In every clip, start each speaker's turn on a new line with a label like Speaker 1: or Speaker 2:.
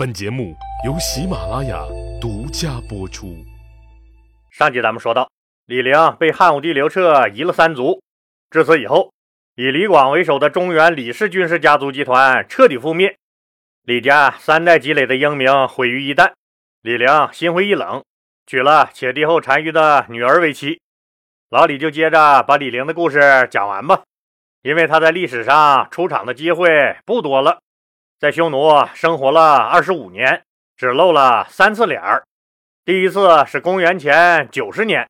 Speaker 1: 本节目由喜马拉雅独家播出。
Speaker 2: 上集咱们说到，李陵被汉武帝刘彻夷了三族，至此以后，以李广为首的中原李氏军事家族集团彻底覆灭，李家三代积累的英名毁于一旦。李陵心灰意冷，娶了且帝后单于的女儿为妻。老李就接着把李陵的故事讲完吧，因为他在历史上出场的机会不多了。在匈奴生活了二十五年，只露了三次脸儿。第一次是公元前九十年，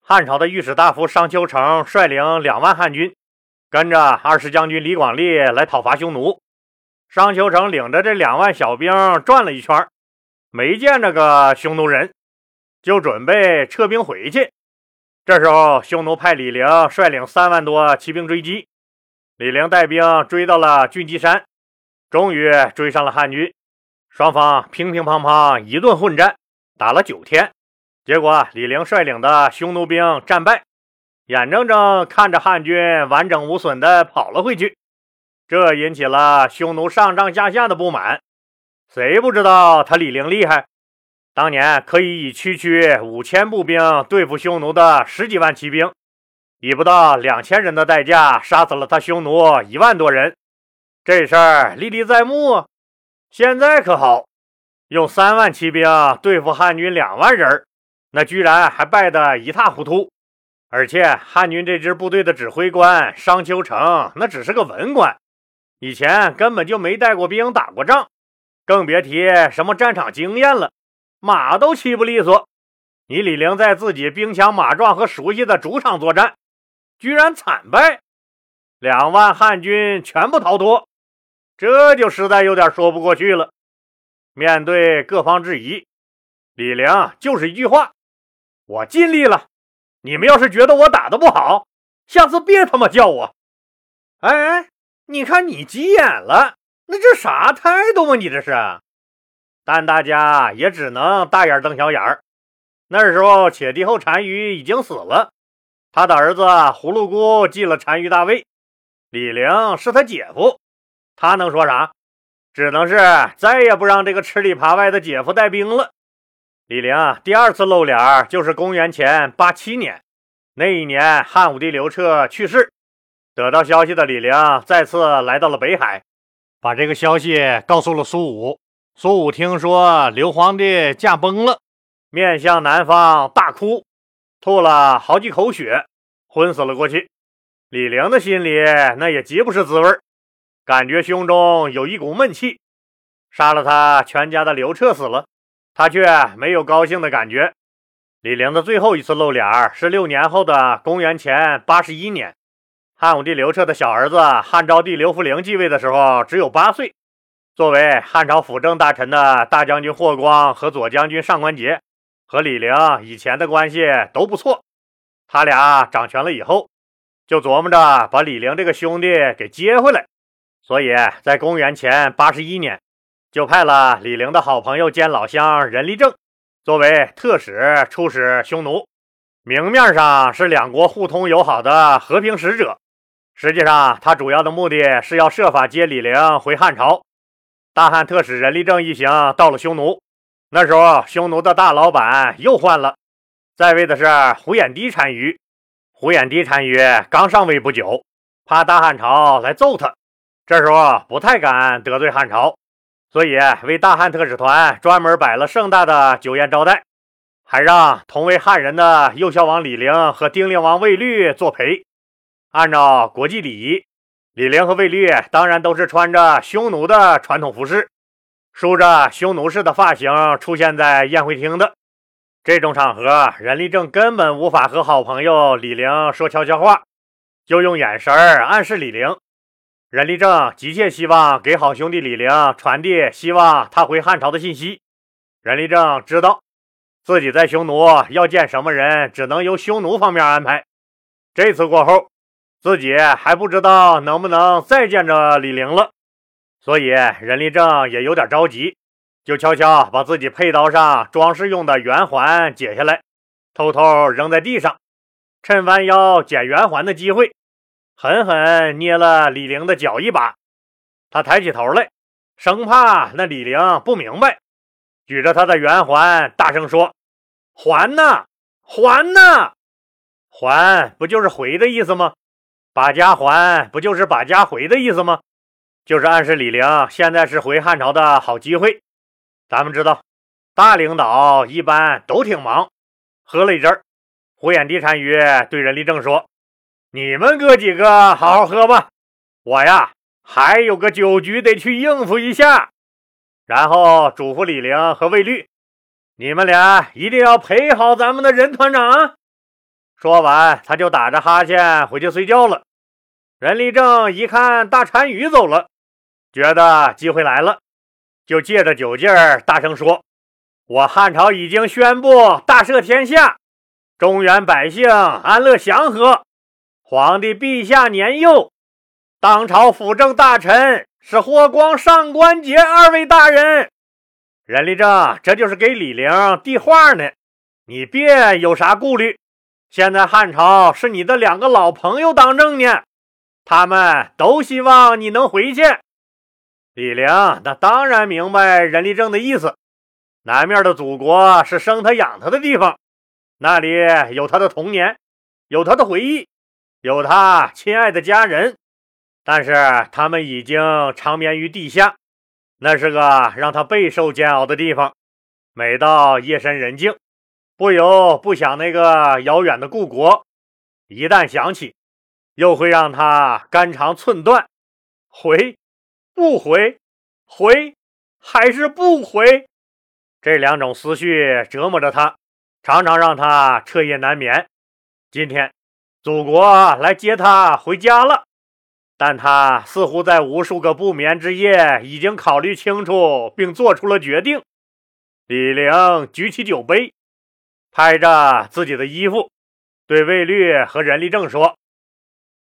Speaker 2: 汉朝的御史大夫商丘成率领两万汉军，跟着二十将军李广利来讨伐匈奴。商丘成领着这两万小兵转了一圈，没见着个匈奴人，就准备撤兵回去。这时候，匈奴派李陵率领三万多骑兵追击，李陵带兵追到了俊基山。终于追上了汉军，双方乒乒乓乓一顿混战，打了九天。结果李陵率领的匈奴兵战败，眼睁睁看着汉军完整无损地跑了回去，这引起了匈奴上上下下的不满。谁不知道他李陵厉害？当年可以以区区五千步兵对付匈奴的十几万骑兵，以不到两千人的代价杀死了他匈奴一万多人。这事儿历历在目，现在可好，用三万骑兵对付汉军两万人，那居然还败得一塌糊涂。而且汉军这支部队的指挥官商丘成，那只是个文官，以前根本就没带过兵、打过仗，更别提什么战场经验了，马都骑不利索。你李陵在自己兵强马壮和熟悉的主场作战，居然惨败，两万汉军全部逃脱。这就实在有点说不过去了。面对各方质疑，李陵就是一句话：“我尽力了。你们要是觉得我打的不好，下次别他妈叫我。”哎哎，你看你急眼了，那这啥态度嘛？你这是？但大家也只能大眼瞪小眼儿。那时候，且帝后单于已经死了，他的儿子葫芦姑继了单于大位，李陵是他姐夫。他能说啥？只能是再也不让这个吃里扒外的姐夫带兵了。李陵第二次露脸就是公元前八七年，那一年汉武帝刘彻去世，得到消息的李陵再次来到了北海，把这个消息告诉了苏武。苏武听说刘皇帝驾崩了，面向南方大哭，吐了好几口血，昏死了过去。李陵的心里那也极不是滋味感觉胸中有一股闷气，杀了他全家的刘彻死了，他却没有高兴的感觉。李陵的最后一次露脸是六年后的公元前八十一年，汉武帝刘彻的小儿子汉昭帝刘弗陵继位的时候只有八岁。作为汉朝辅政大臣的大将军霍光和左将军上官桀和李陵以前的关系都不错，他俩掌权了以后，就琢磨着把李陵这个兄弟给接回来。所以在公元前八十一年，就派了李陵的好朋友兼老乡任立正作为特使出使匈奴。明面上是两国互通友好的和平使者，实际上他主要的目的是要设法接李陵回汉朝。大汉特使任立正一行到了匈奴，那时候匈奴的大老板又换了，在位的是胡衍帝单于。胡衍帝单于刚上位不久，怕大汉朝来揍他。这时候不太敢得罪汉朝，所以为大汉特使团专门摆了盛大的酒宴招待，还让同为汉人的右孝王李陵和丁陵王卫律作陪。按照国际礼仪，李陵和卫律当然都是穿着匈奴的传统服饰，梳着匈奴式的发型出现在宴会厅的。这种场合，任立正根本无法和好朋友李陵说悄悄话，就用眼神暗示李陵。任立正急切希望给好兄弟李陵传递希望他回汉朝的信息。任立正知道自己在匈奴要见什么人，只能由匈奴方面安排。这次过后，自己还不知道能不能再见着李陵了，所以任立正也有点着急，就悄悄把自己佩刀上装饰用的圆环解下来，偷偷扔在地上，趁弯腰捡圆环的机会。狠狠捏了李陵的脚一把，他抬起头来，生怕那李陵不明白，举着他的圆环，大声说：“还呢，还呢！还不就是回的意思吗？把家还不就是把家回的意思吗？就是暗示李陵现在是回汉朝的好机会。咱们知道，大领导一般都挺忙。喝了一阵儿，胡眼地单于对任立正说：‘你们哥几个好好喝吧，我呀。’”还有个酒局得去应付一下，然后嘱咐李陵和魏律：“你们俩一定要陪好咱们的任团长。”说完，他就打着哈欠回去睡觉了。任立正一看大单于走了，觉得机会来了，就借着酒劲儿大声说：“我汉朝已经宣布大赦天下，中原百姓安乐祥和，皇帝陛下年幼。”当朝辅政大臣是霍光、上官桀二位大人，任立正这就是给李陵递话呢。你别有啥顾虑，现在汉朝是你的两个老朋友当政呢，他们都希望你能回去。李陵那当然明白任立正的意思，南面的祖国是生他养他的地方，那里有他的童年，有他的回忆，有他亲爱的家人。但是他们已经长眠于地下，那是个让他备受煎熬的地方。每到夜深人静，不由不想那个遥远的故国。一旦想起，又会让他肝肠寸断。回，不回，回，还是不回？这两种思绪折磨着他，常常让他彻夜难眠。今天，祖国来接他回家了。但他似乎在无数个不眠之夜，已经考虑清楚并做出了决定。李陵举起酒杯，拍着自己的衣服，对魏律和任立正说：“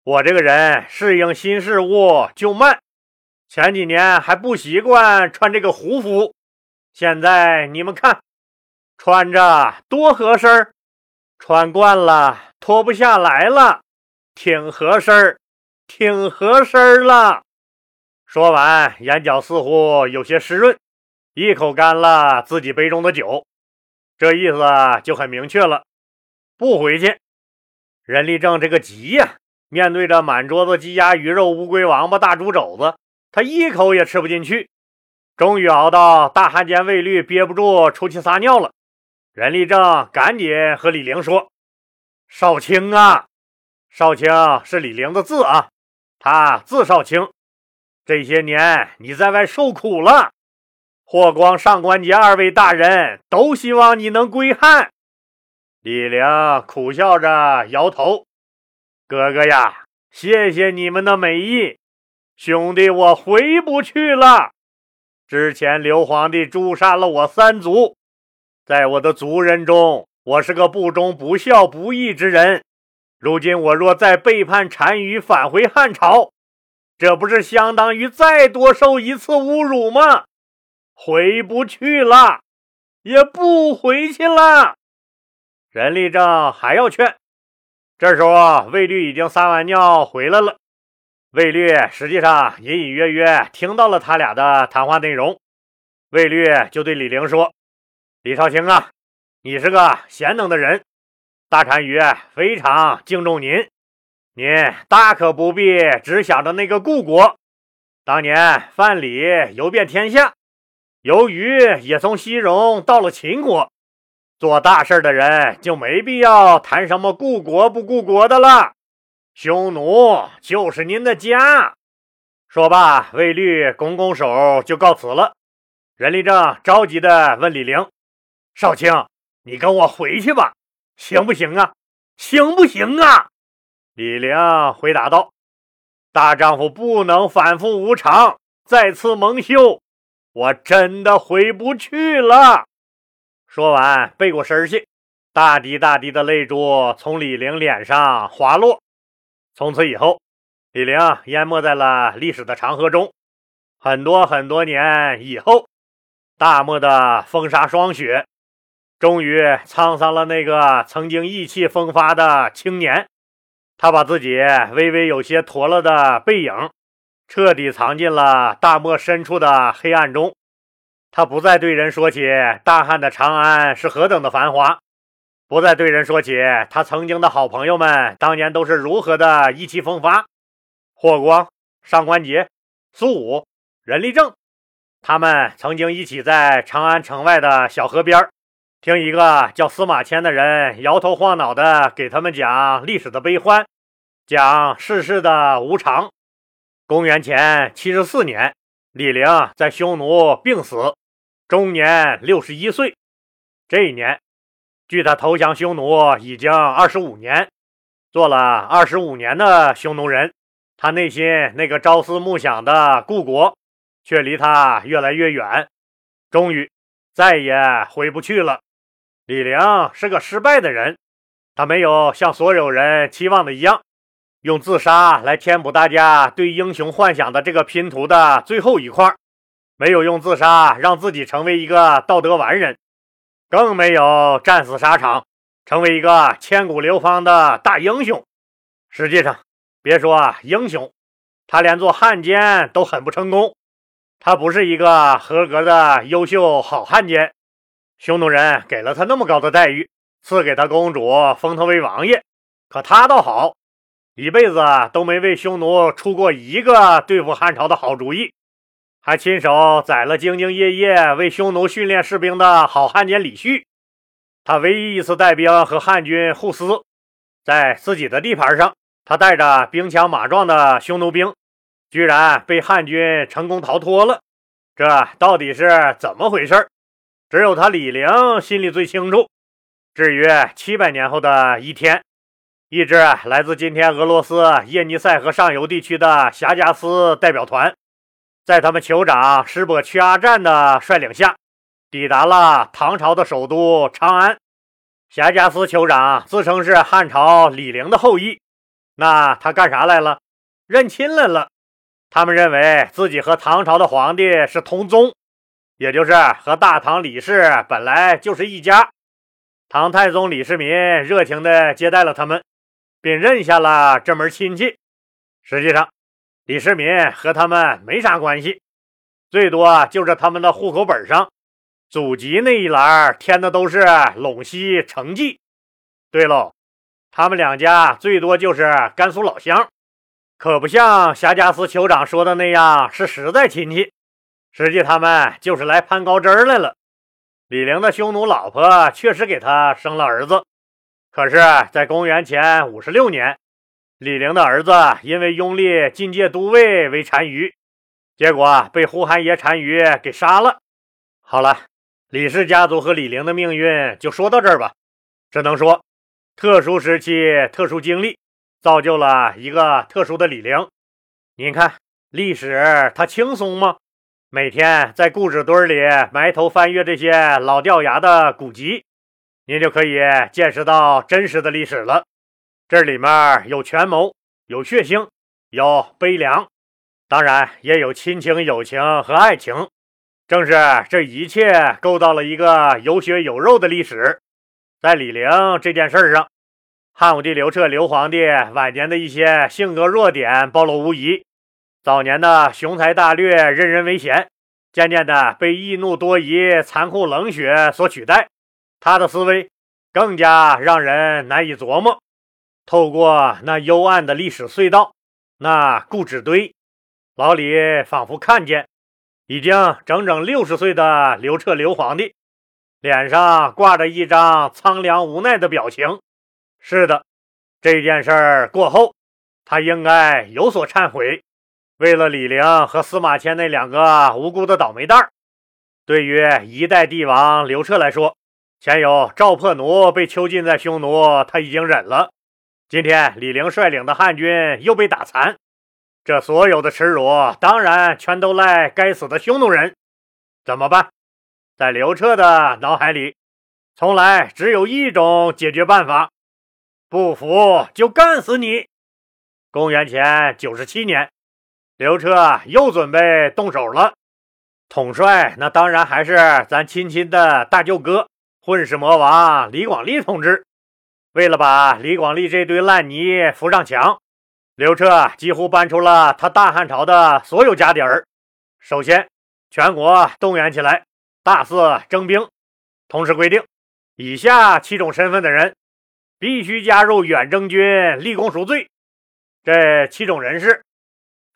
Speaker 2: 我这个人适应新事物就慢，前几年还不习惯穿这个胡服，现在你们看，穿着多合身穿惯了脱不下来了，挺合身挺合身了。说完，眼角似乎有些湿润，一口干了自己杯中的酒。这意思就很明确了，不回去。任立正这个急呀，面对着满桌子鸡鸭鱼肉、乌龟王八、大猪肘子，他一口也吃不进去。终于熬到大汉奸魏律憋不住出去撒尿了。任立正赶紧和李陵说：“少卿啊，少卿是李陵的字啊。”他字少卿，这些年你在外受苦了，霍光、上官桀二位大人都希望你能归汉。李陵苦笑着摇头：“哥哥呀，谢谢你们的美意，兄弟我回不去了。之前刘皇帝诛杀了我三族，在我的族人中，我是个不忠不孝不义之人。”如今我若再背叛单于，返回汉朝，这不是相当于再多受一次侮辱吗？回不去了，也不回去了。任立正还要劝，这时候魏律已经撒完尿回来了。魏律实际上隐隐约约听到了他俩的谈话内容，魏律就对李陵说：“李少卿啊，你是个贤能的人。”大单于非常敬重您，您大可不必只想着那个故国。当年范蠡游遍天下，由于也从西戎到了秦国，做大事的人就没必要谈什么故国不故国的了。匈奴就是您的家。说罢，卫律拱拱手就告辞了。任立正着急地问李陵：“少卿，你跟我回去吧。”行不行啊？行不行啊？李陵回答道：“大丈夫不能反复无常，再次蒙羞。我真的回不去了。”说完，背过身去，大滴大滴的泪珠从李陵脸上滑落。从此以后，李陵淹没在了历史的长河中。很多很多年以后，大漠的风沙霜雪。终于沧桑了那个曾经意气风发的青年，他把自己微微有些驼了的背影彻底藏进了大漠深处的黑暗中。他不再对人说起大汉的长安是何等的繁华，不再对人说起他曾经的好朋友们当年都是如何的意气风发。霍光、上官桀、苏武、任立正，他们曾经一起在长安城外的小河边听一个叫司马迁的人摇头晃脑的给他们讲历史的悲欢，讲世事的无常。公元前七十四年，李陵在匈奴病死，终年六十一岁。这一年，距他投降匈奴已经二十五年。做了二十五年的匈奴人，他内心那个朝思暮想的故国，却离他越来越远，终于再也回不去了。李陵是个失败的人，他没有像所有人期望的一样，用自杀来填补大家对英雄幻想的这个拼图的最后一块，没有用自杀让自己成为一个道德完人，更没有战死沙场，成为一个千古流芳的大英雄。实际上，别说英雄，他连做汉奸都很不成功，他不是一个合格的优秀好汉奸。匈奴人给了他那么高的待遇，赐给他公主，封他为王爷。可他倒好，一辈子都没为匈奴出过一个对付汉朝的好主意，还亲手宰了兢兢业业为匈奴训练士兵的好汉奸李旭。他唯一一次带兵和汉军互撕，在自己的地盘上，他带着兵强马壮的匈奴兵，居然被汉军成功逃脱了。这到底是怎么回事？只有他李陵心里最清楚。至于七百年后的一天，一支来自今天俄罗斯叶尼塞河上游地区的霞加斯代表团，在他们酋长施伯屈阿占的率领下，抵达了唐朝的首都长安。霞加斯酋长自称是汉朝李陵的后裔，那他干啥来了？认亲来了。他们认为自己和唐朝的皇帝是同宗。也就是和大唐李氏本来就是一家，唐太宗李世民热情地接待了他们，并认下了这门亲戚。实际上，李世民和他们没啥关系，最多就是他们的户口本上祖籍那一栏填的都是陇西成纪。对喽，他们两家最多就是甘肃老乡，可不像霞加斯酋长说的那样是实在亲戚。实际他们就是来攀高枝来了。李陵的匈奴老婆确实给他生了儿子，可是，在公元前五十六年，李陵的儿子因为拥立进阶都尉为单于，结果被呼韩邪单于给杀了。好了，李氏家族和李陵的命运就说到这儿吧。只能说，特殊时期、特殊经历，造就了一个特殊的李陵。您看，历史它轻松吗？每天在故纸堆里埋头翻阅这些老掉牙的古籍，您就可以见识到真实的历史了。这里面有权谋，有血腥，有悲凉，当然也有亲情、友情和爱情。正是这一切构造了一个有血有肉的历史。在李陵这件事上，汉武帝刘彻刘皇帝晚年的一些性格弱点暴露无遗。早年的雄才大略、任人唯贤，渐渐的被易怒多疑、残酷冷血所取代。他的思维更加让人难以琢磨。透过那幽暗的历史隧道，那故纸堆，老李仿佛看见已经整整六十岁的刘彻刘皇帝，脸上挂着一张苍凉无奈的表情。是的，这件事儿过后，他应该有所忏悔。为了李陵和司马迁那两个无辜的倒霉蛋儿，对于一代帝王刘彻来说，前有赵破奴被囚禁在匈奴，他已经忍了。今天李陵率领的汉军又被打残，这所有的耻辱，当然全都赖该死的匈奴人。怎么办？在刘彻的脑海里，从来只有一种解决办法：不服就干死你。公元前九十七年。刘彻又准备动手了，统帅那当然还是咱亲亲的大舅哥混世魔王李广利同志。为了把李广利这堆烂泥扶上墙，刘彻几乎搬出了他大汉朝的所有家底儿。首先，全国动员起来，大肆征兵，同时规定，以下七种身份的人必须加入远征军，立功赎罪。这七种人士：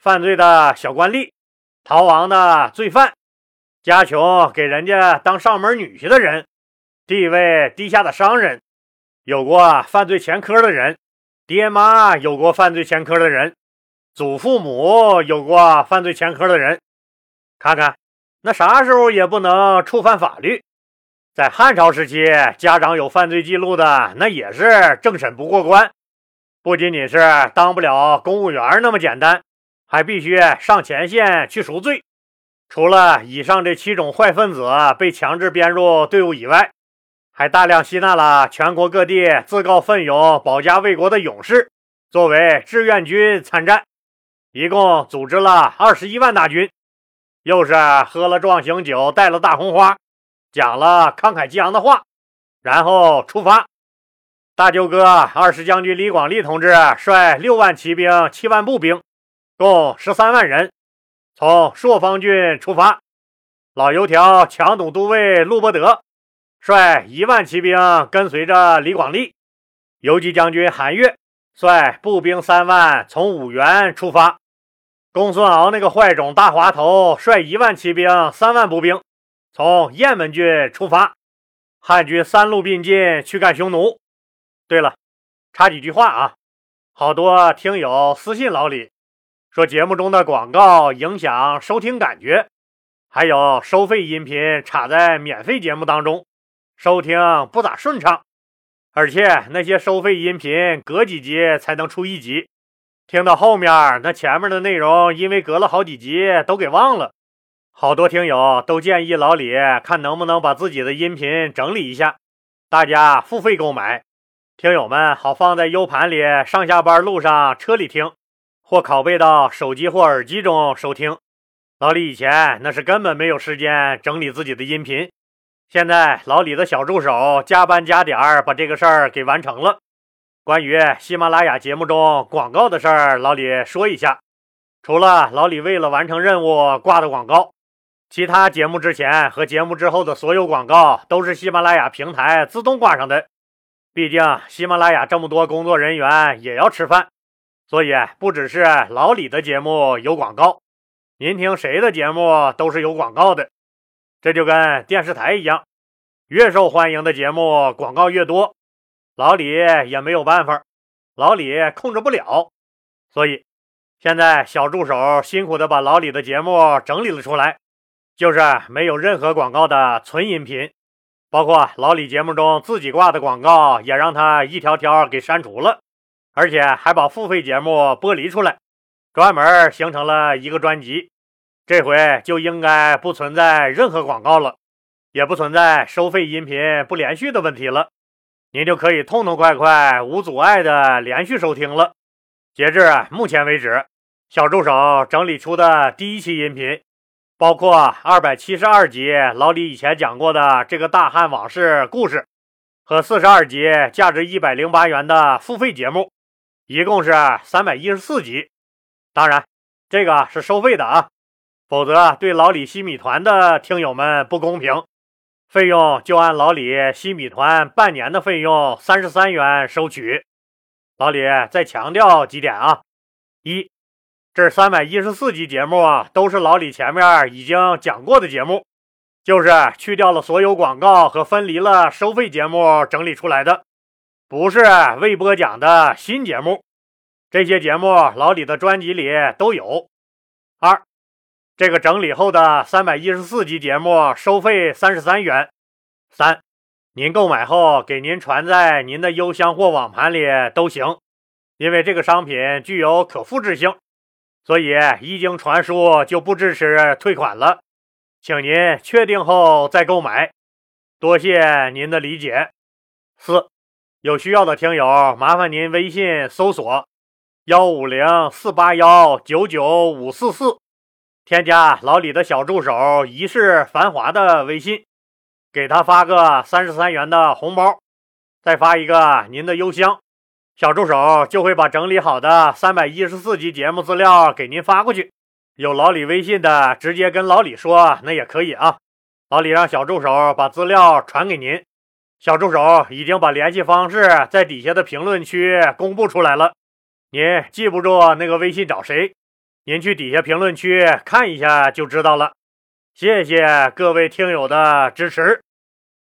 Speaker 2: 犯罪的小官吏、逃亡的罪犯、家穷给人家当上门女婿的人、地位低下的商人、有过犯罪前科的人。爹妈有过犯罪前科的人，祖父母有过犯罪前科的人，看看那啥时候也不能触犯法律。在汉朝时期，家长有犯罪记录的，那也是政审不过关，不仅仅是当不了公务员那么简单，还必须上前线去赎罪。除了以上这七种坏分子被强制编入队伍以外，还大量吸纳了全国各地自告奋勇保家卫国的勇士作为志愿军参战，一共组织了二十一万大军，又是喝了壮行酒，带了大红花，讲了慷慨激昂的话，然后出发。大舅哥二十将军李广利同志率六万骑兵、七万步兵，共十三万人，从朔方郡出发。老油条强弩都尉陆伯德。率一万骑兵跟随着李广利，游击将军韩岳率步兵三万从五原出发，公孙敖那个坏种大滑头率一万骑兵三万步兵从雁门郡出发，汉军三路并进去干匈奴。对了，插几句话啊，好多听友私信老李说节目中的广告影响收听感觉，还有收费音频插在免费节目当中。收听不咋顺畅，而且那些收费音频隔几集才能出一集，听到后面那前面的内容，因为隔了好几集都给忘了。好多听友都建议老李看能不能把自己的音频整理一下，大家付费购买，听友们好放在 U 盘里，上下班路上车里听，或拷贝到手机或耳机中收听。老李以前那是根本没有时间整理自己的音频。现在老李的小助手加班加点儿把这个事儿给完成了。关于喜马拉雅节目中广告的事儿，老李说一下：除了老李为了完成任务挂的广告，其他节目之前和节目之后的所有广告都是喜马拉雅平台自动挂上的。毕竟喜马拉雅这么多工作人员也要吃饭，所以不只是老李的节目有广告，您听谁的节目都是有广告的。这就跟电视台一样，越受欢迎的节目广告越多，老李也没有办法，老李控制不了，所以现在小助手辛苦的把老李的节目整理了出来，就是没有任何广告的纯音频，包括老李节目中自己挂的广告也让他一条条给删除了，而且还把付费节目剥离出来，专门形成了一个专辑。这回就应该不存在任何广告了，也不存在收费音频不连续的问题了，您就可以痛痛快快、无阻碍的连续收听了。截至目前为止，小助手整理出的第一期音频，包括二百七十二集老李以前讲过的这个大汉往事故事，和四十二集价值一百零八元的付费节目，一共是三百一十四集。当然，这个是收费的啊。否则，对老李西米团的听友们不公平。费用就按老李西米团半年的费用三十三元收取。老李再强调几点啊：一，这三百一十四集节目都是老李前面已经讲过的节目，就是去掉了所有广告和分离了收费节目整理出来的，不是未播讲的新节目。这些节目老李的专辑里都有。二。这个整理后的三百一十四集节目收费三十三元。三，您购买后给您传在您的邮箱或网盘里都行，因为这个商品具有可复制性，所以一经传输就不支持退款了。请您确定后再购买，多谢您的理解。四，有需要的听友麻烦您微信搜索幺五零四八幺九九五四四。添加老李的小助手一世繁华的微信，给他发个三十三元的红包，再发一个您的邮箱，小助手就会把整理好的三百一十四集节目资料给您发过去。有老李微信的，直接跟老李说，那也可以啊。老李让小助手把资料传给您。小助手已经把联系方式在底下的评论区公布出来了。您记不住那个微信找谁？您去底下评论区看一下就知道了。谢谢各位听友的支持。